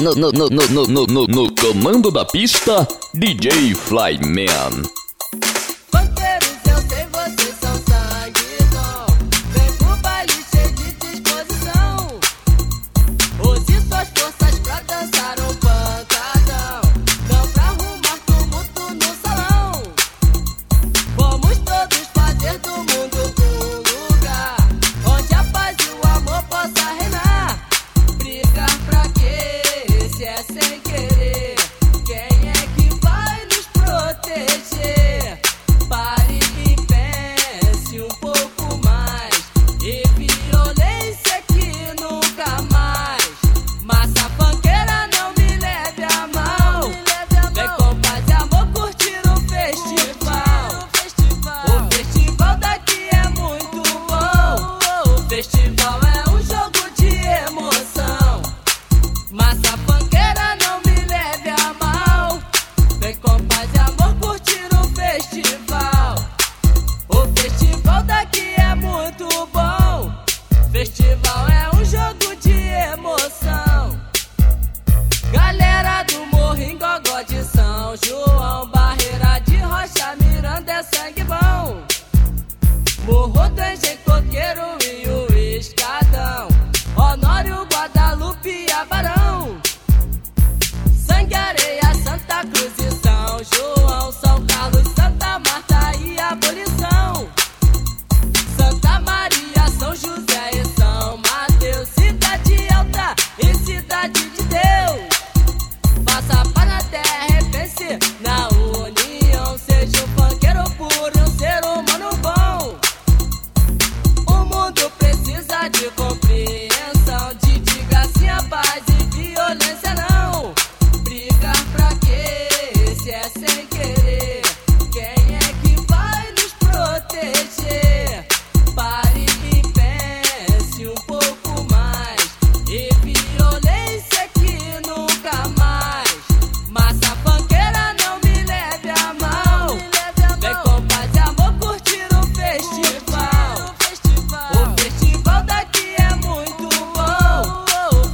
No, no, no, no, no, no, no, no comando da pista, DJ Flyman.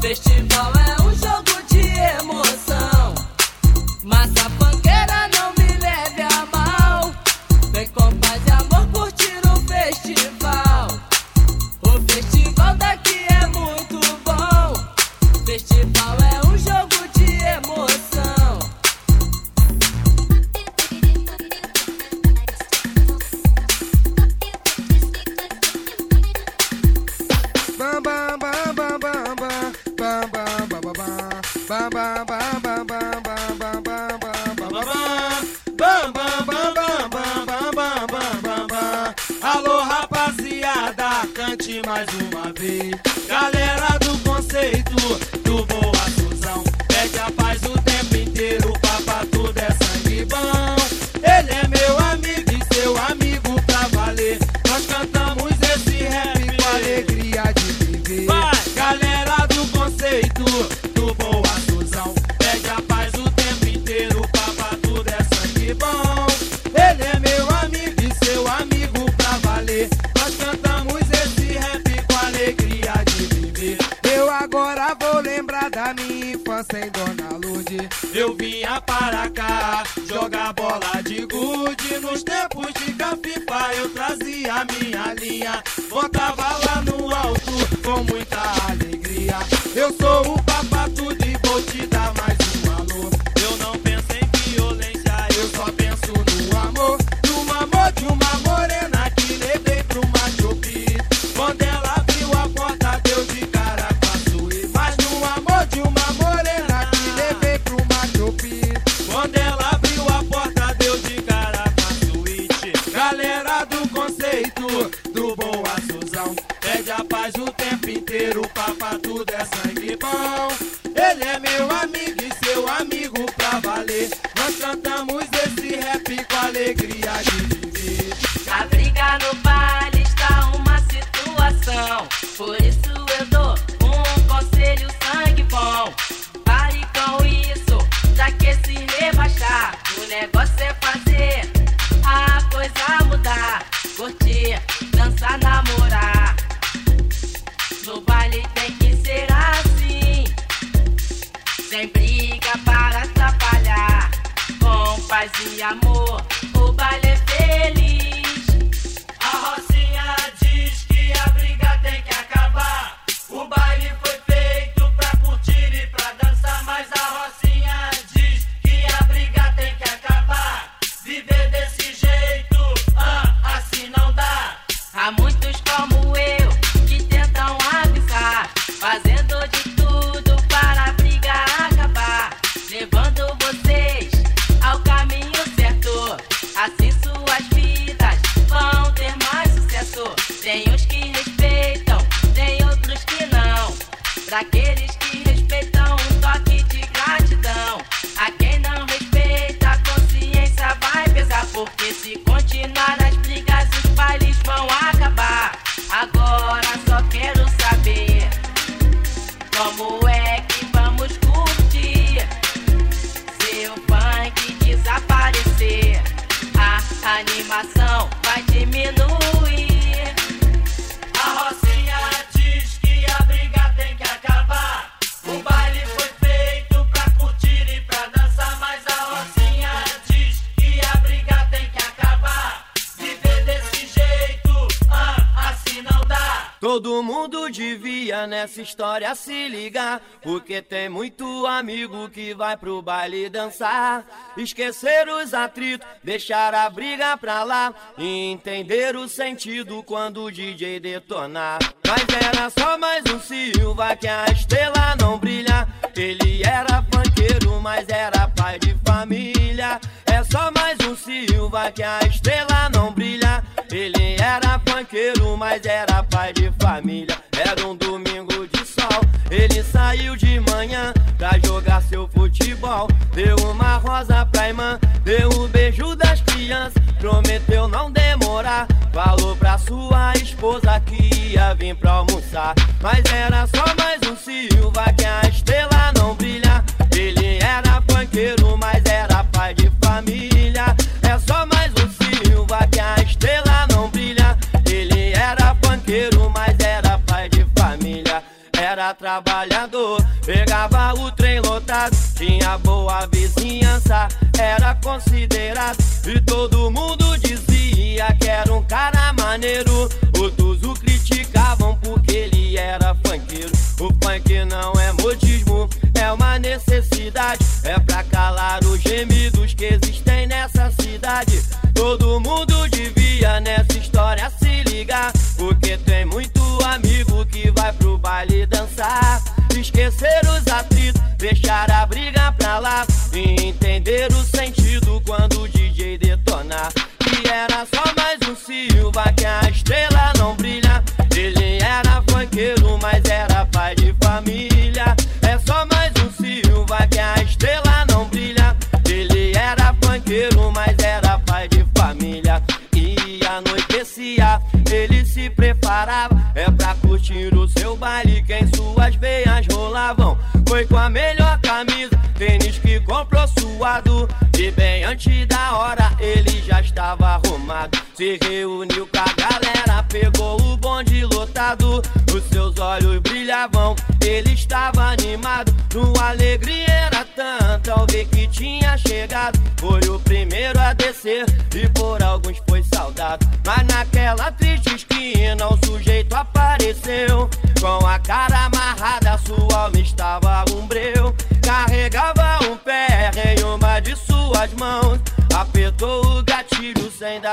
festival é sem Dona Lude. Eu vinha para cá jogar bola de gude. Nos tempos de Capipa eu trazia minha linha. Botava lá no alto com muita alegria. Eu sou o through Todo mundo devia nessa história se ligar, porque tem muito amigo que vai pro baile dançar. Esquecer os atritos, deixar a briga pra lá e entender o sentido quando o DJ detonar. Mas era só mais um Silva que a estrela não brilha. Ele era funkeiro, mas era pai de família. É só mais um Silva que a estrela não brilha. Ele era funkeiro, mas era pai de família. Era um domingo de sol. Ele saiu de manhã pra jogar seu futebol. Deu uma rosa pra irmã, deu um beijo das crianças. Prometeu não demorar. Falou pra sua esposa que ia vir pra almoçar. Mas era só mais um Silva que a estrela não brilha. Trabalhador, pegava o trem lotado, tinha boa vizinhança, era considerado e todo mundo dizia que era um cara maneiro. Outros o criticavam porque ele era funkeiro. O funk não é modismo, é uma necessidade, é pra calar os gemidos que existem nessa cidade. Todo mundo devia nessa história se ligar, porque tem muito amigo que vai pro baile. Esquecer os atritos, deixar a Reuniu com a galera, pegou o bonde lotado. Os seus olhos brilhavam, ele estava animado. Sua alegria era tanta ao ver que tinha chegado. Foi o primeiro a descer e por alguns foi saudado. Mas naquela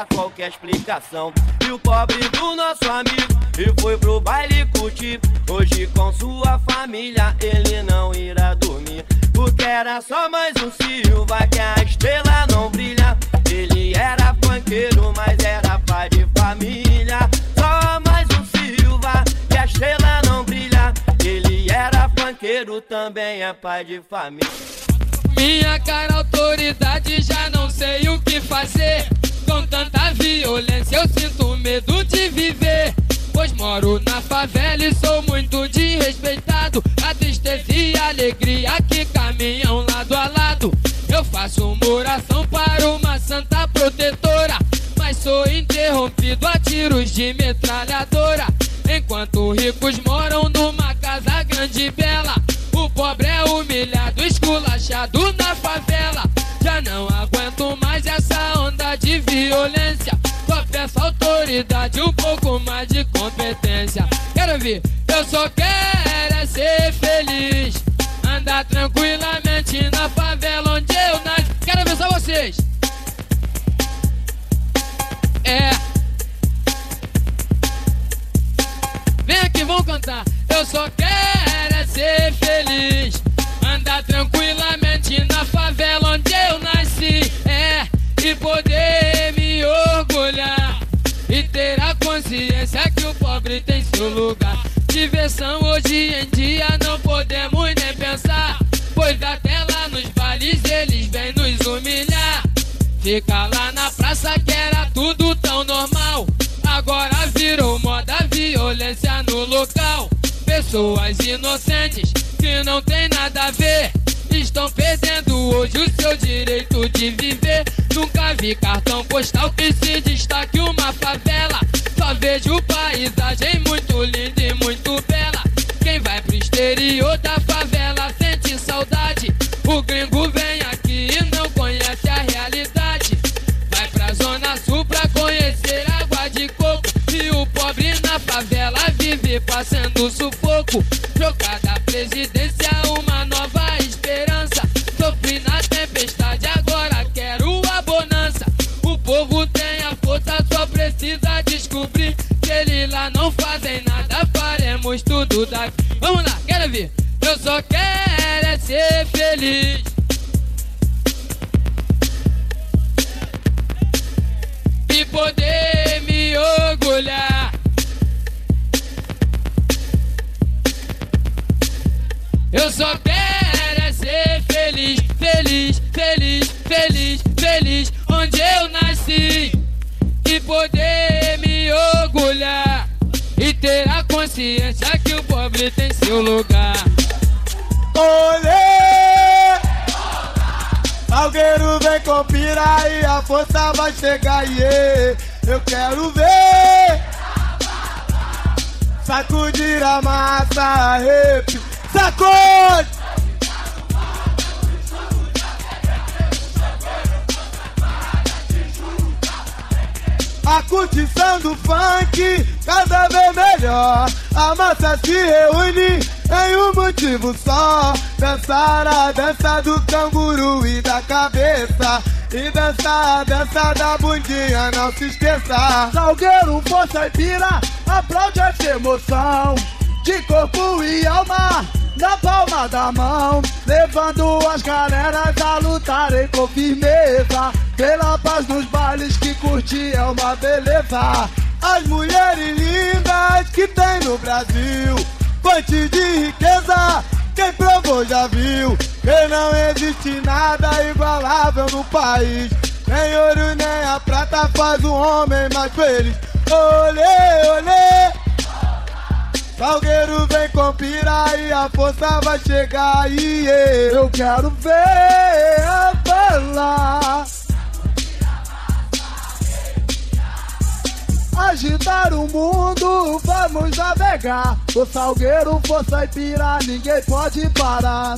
qualquer explicação. E o pobre do nosso amigo e foi pro baile curtir. Hoje com sua família ele não irá dormir. Porque era só mais um Silva que a estrela não brilha. Ele era funkeiro, mas era pai de família. Só mais um Silva que a estrela não brilha. Ele era funkeiro, também é pai de família. Minha cara autoridade, já não sei o que fazer. Com tanta violência, eu sinto medo de viver. Pois moro na favela e sou muito desrespeitado. A tristeza e a alegria que caminham lado a lado. Eu faço uma oração para uma santa protetora. Mas sou interrompido a tiros de metralhadora. Enquanto ricos moram numa casa grande e bela. O pobre é humilhado, esculachado na de violência. Só peço autoridade, um pouco mais de competência. Quero ver, eu só quero é ser feliz. Andar tranquilamente na favela onde eu nasci. Quero ver só vocês. É. Vem aqui, vamos cantar. Eu só quero é ser feliz. Andar tranquilamente na favela seu lugar. Diversão hoje em dia não podemos nem pensar. Pois até lá nos bailes eles vêm nos humilhar. Fica lá na praça que era tudo tão normal. Agora virou moda violência no local. Pessoas inocentes que não tem nada a ver. Estão perdendo hoje o seu direito de viver. Nunca vi cartão postal que se destaque uma favela. Só vejo paisagem nasci. E poder me orgulhar. E ter a consciência que o pobre tem seu lugar. Olê! Salgueiro vem com pira e a força vai chegar, yeah. Eu quero ver Sacudir a massa, rap Sacode! A curtição do funk cada vez melhor. A massa se reúne em um motivo só. Dançar a dança do canguru e da cabeça. E dançar a dança da bundinha, não se esqueça. Salgueiro, força e pira, aplaude essa emoção. De corpo e alma, na palma da mão. Levando as galeras a lutarem com firmeza. Pela paz nos bailes que curtir é uma beleza. As mulheres lindas que tem no Brasil. Fonte de riqueza, quem provou já viu. Que não existe nada igualável no país. Nem ouro nem a prata faz o homem mais feliz. Olê, olê. Salgueiro vem com e a força vai chegar e eu quero ver a bala. Agitar o mundo, vamos navegar O Salgueiro, força e pira, ninguém pode parar.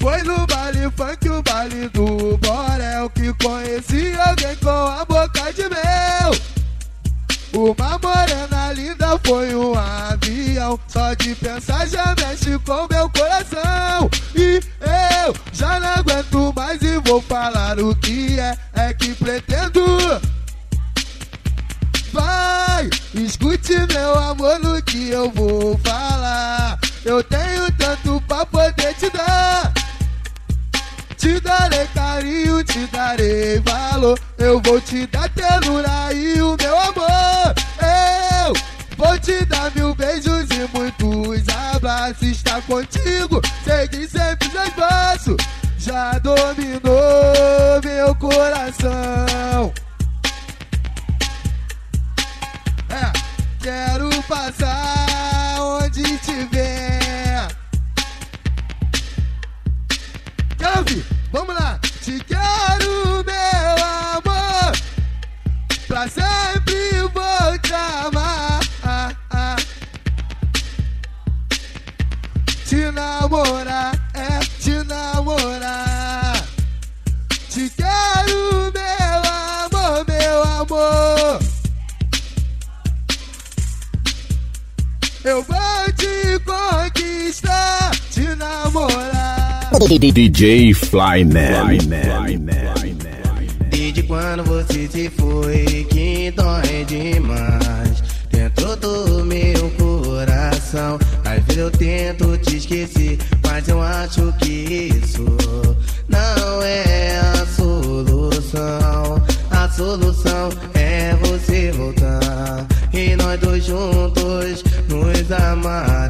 Foi no baile funk, o baile do Borel Que conheci alguém com a boca de mel uma morena linda foi um avião. Só de pensar já mexe com meu coração. E eu já não aguento mais e vou falar o que é. É que pretendo. Vai, escute meu amor no que eu vou falar. Eu tenho tanto pra poder te dar. Te darei carinho, te darei valor. Eu vou te dar ternura e o Está contigo, segui sempre seus passos. Já dominou meu coração. É, quero passar namorar, é te namorar. Te quero, meu amor, meu amor. Eu vou te conquistar, te namorar. DJ Flyman. Desde quando você se foi, que dói demais. Dentro do meu coração vezes eu tento te esquecer, mas eu acho que isso não é a solução. A solução é você voltar e nós dois juntos nos amar.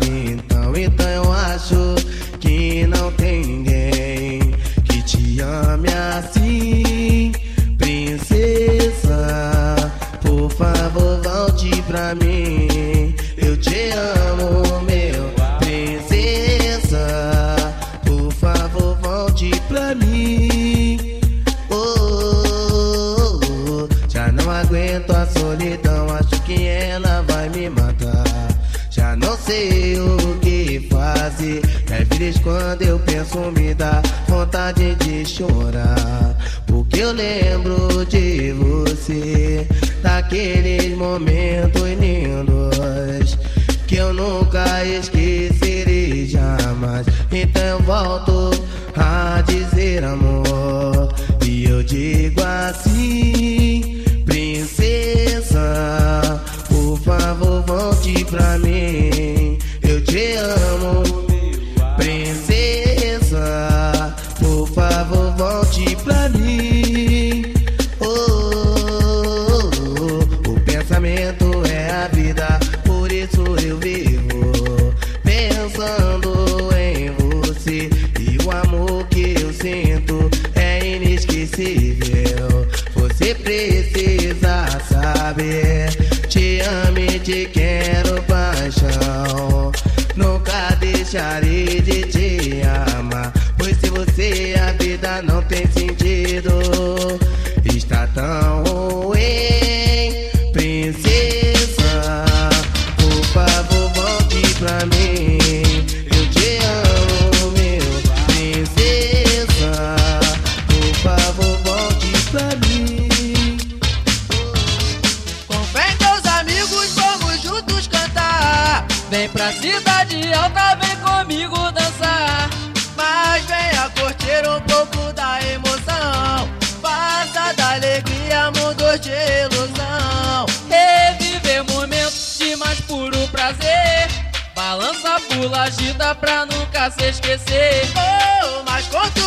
quando eu penso me dá vontade de chorar. Porque eu lembro de você, daqueles momentos lindos que eu nunca esquecerei jamais. Então eu volto a dizer amor e eu digo assim, princesa, por favor volte pra mim. चारे Pula agita pra nunca se esquecer. Oh, mas conta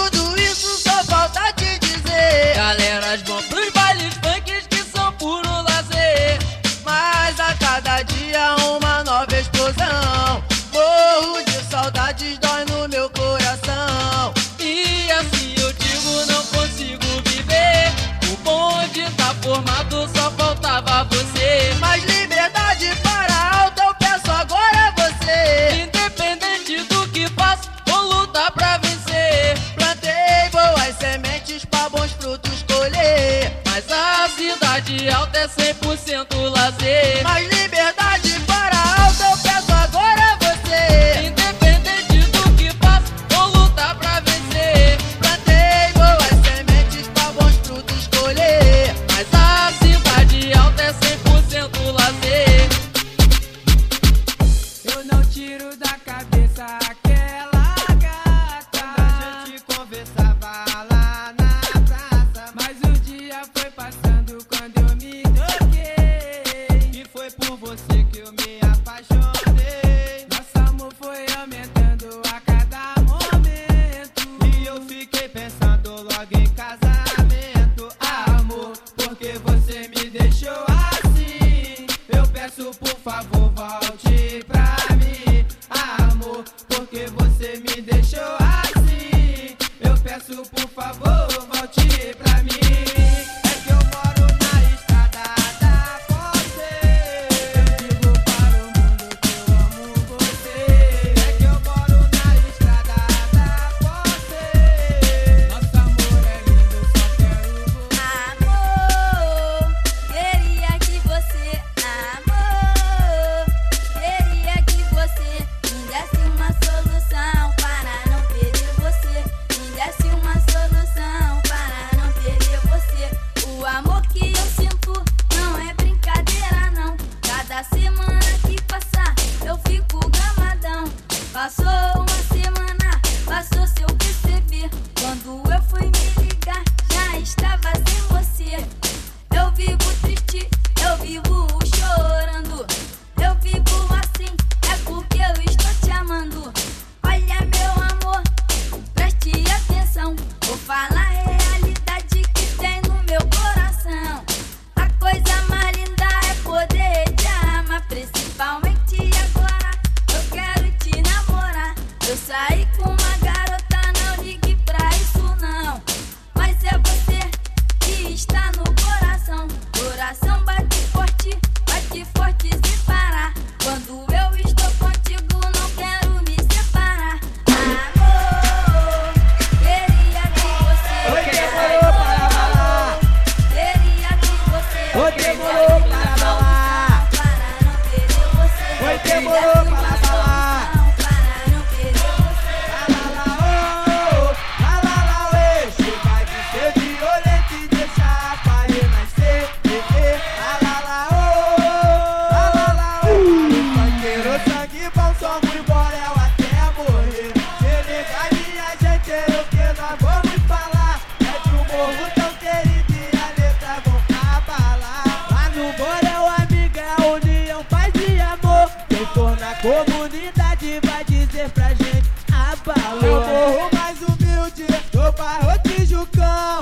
dizer pra gente abalou. Eu morro mais humilde do bairro Tijucão.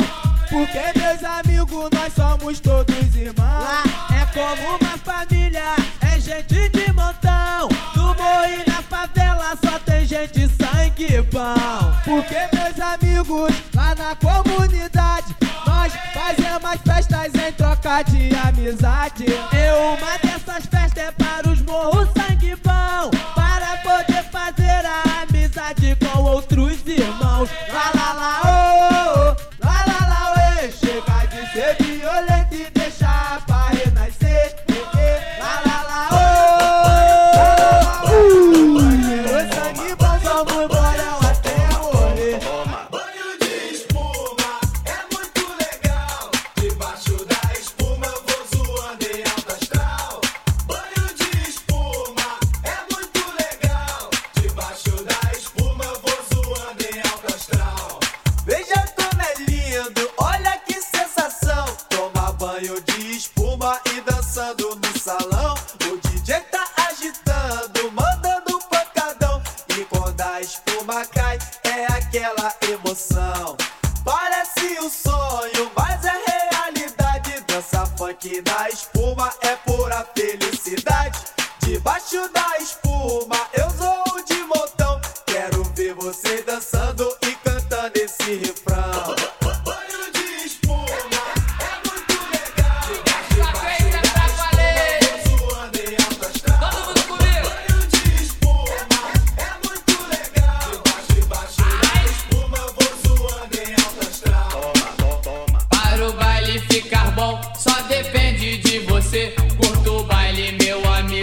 Porque meus amigos, nós somos todos irmãos. Lá é como uma família, é gente de montão. No morro e na favela só tem gente sangue bom. Porque meus amigos, lá na comunidade, nós fazemos festas em troca de amizade. Eu matei.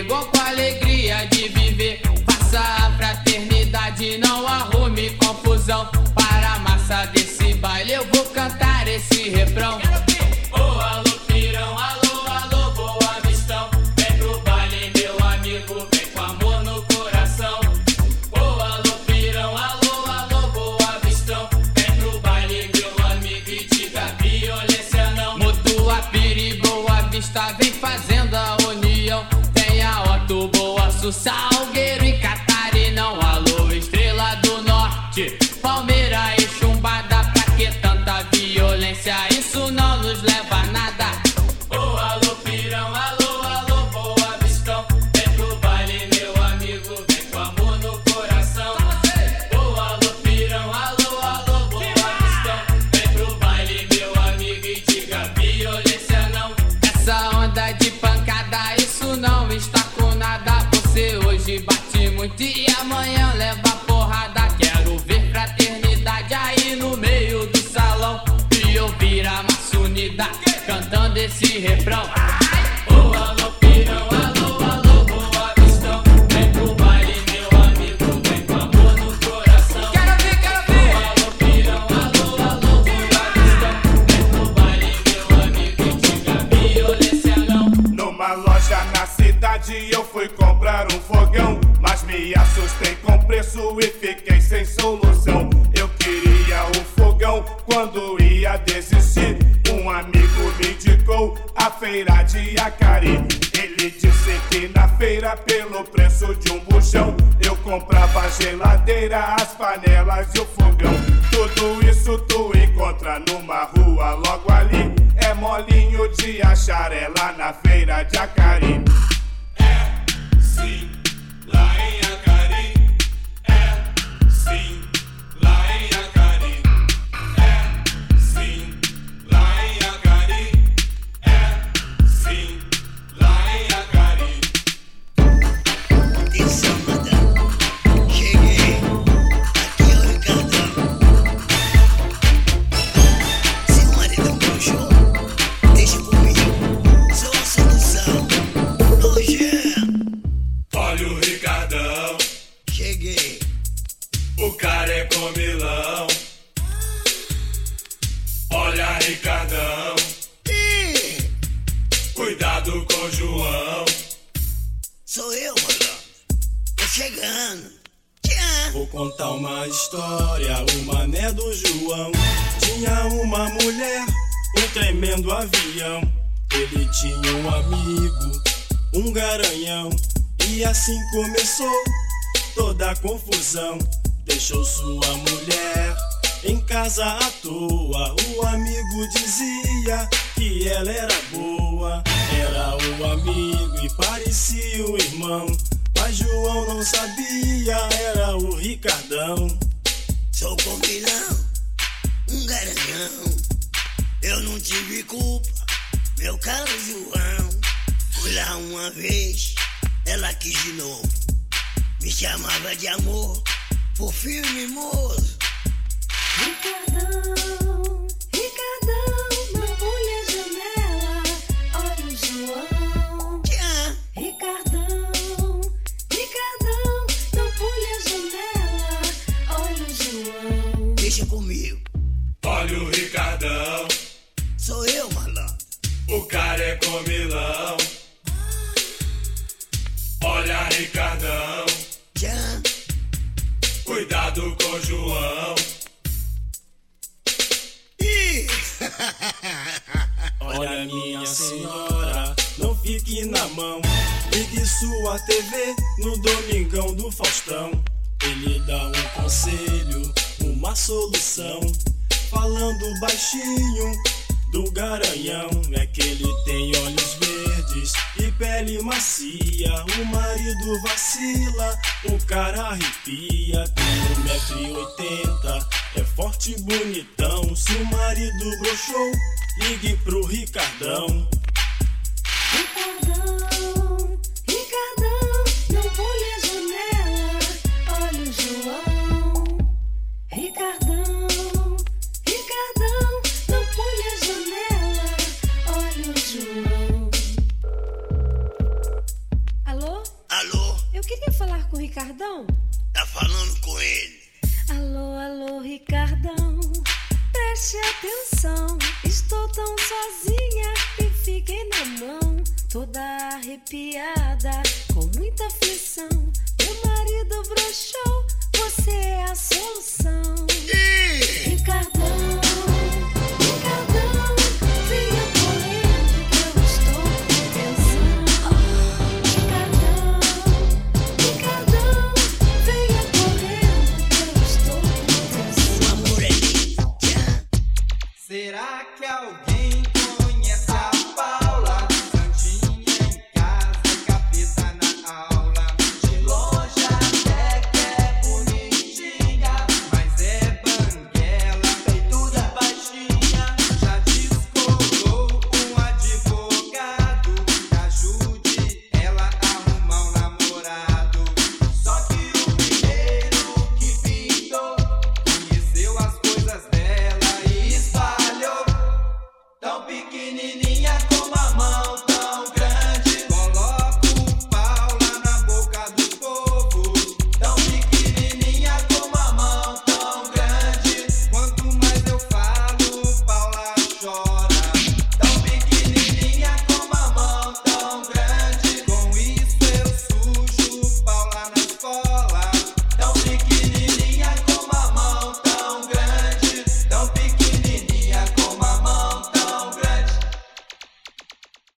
Chegou com a alegria de viver. Faça a fraternidade, não arrume confusão. Para a massa desse baile, eu vou cantar esse refrão. salve! logo ali. É molinho de achar ela na feira de Acari. É sim. João. Tinha uma mulher, um tremendo avião. Ele tinha um amigo, um garanhão. E assim começou toda a confusão. Deixou sua mulher em casa à toa. O amigo dizia que ela era boa. Era o amigo e parecia o irmão. Mas João não sabia, era o Ricardão. Sou combinão, um garanhão. Eu não tive culpa, meu caro João. Fui lá uma vez, ela quis de novo. Me chamava de amor, por filme moço. Ricardão, Ricardão, não pule a janela, olha o João. Tchau. Ricardão, Ricardão, não pule a janela, olha o João. Deixa comigo, comilão. Olha Ricardão, cuidado com o João. Olha, minha senhora, não fique na mão. Ligue sua TV no Domingão do Faustão. Ele dá um conselho, uma solução. Falando baixinho do garanhão. É que ele tem olhos verdes e pele macia. O marido vacila, o cara arrepia. Tem 1,80m, é forte e bonitão. Se o marido broxou, ligue pro Ricardão. Ricardão,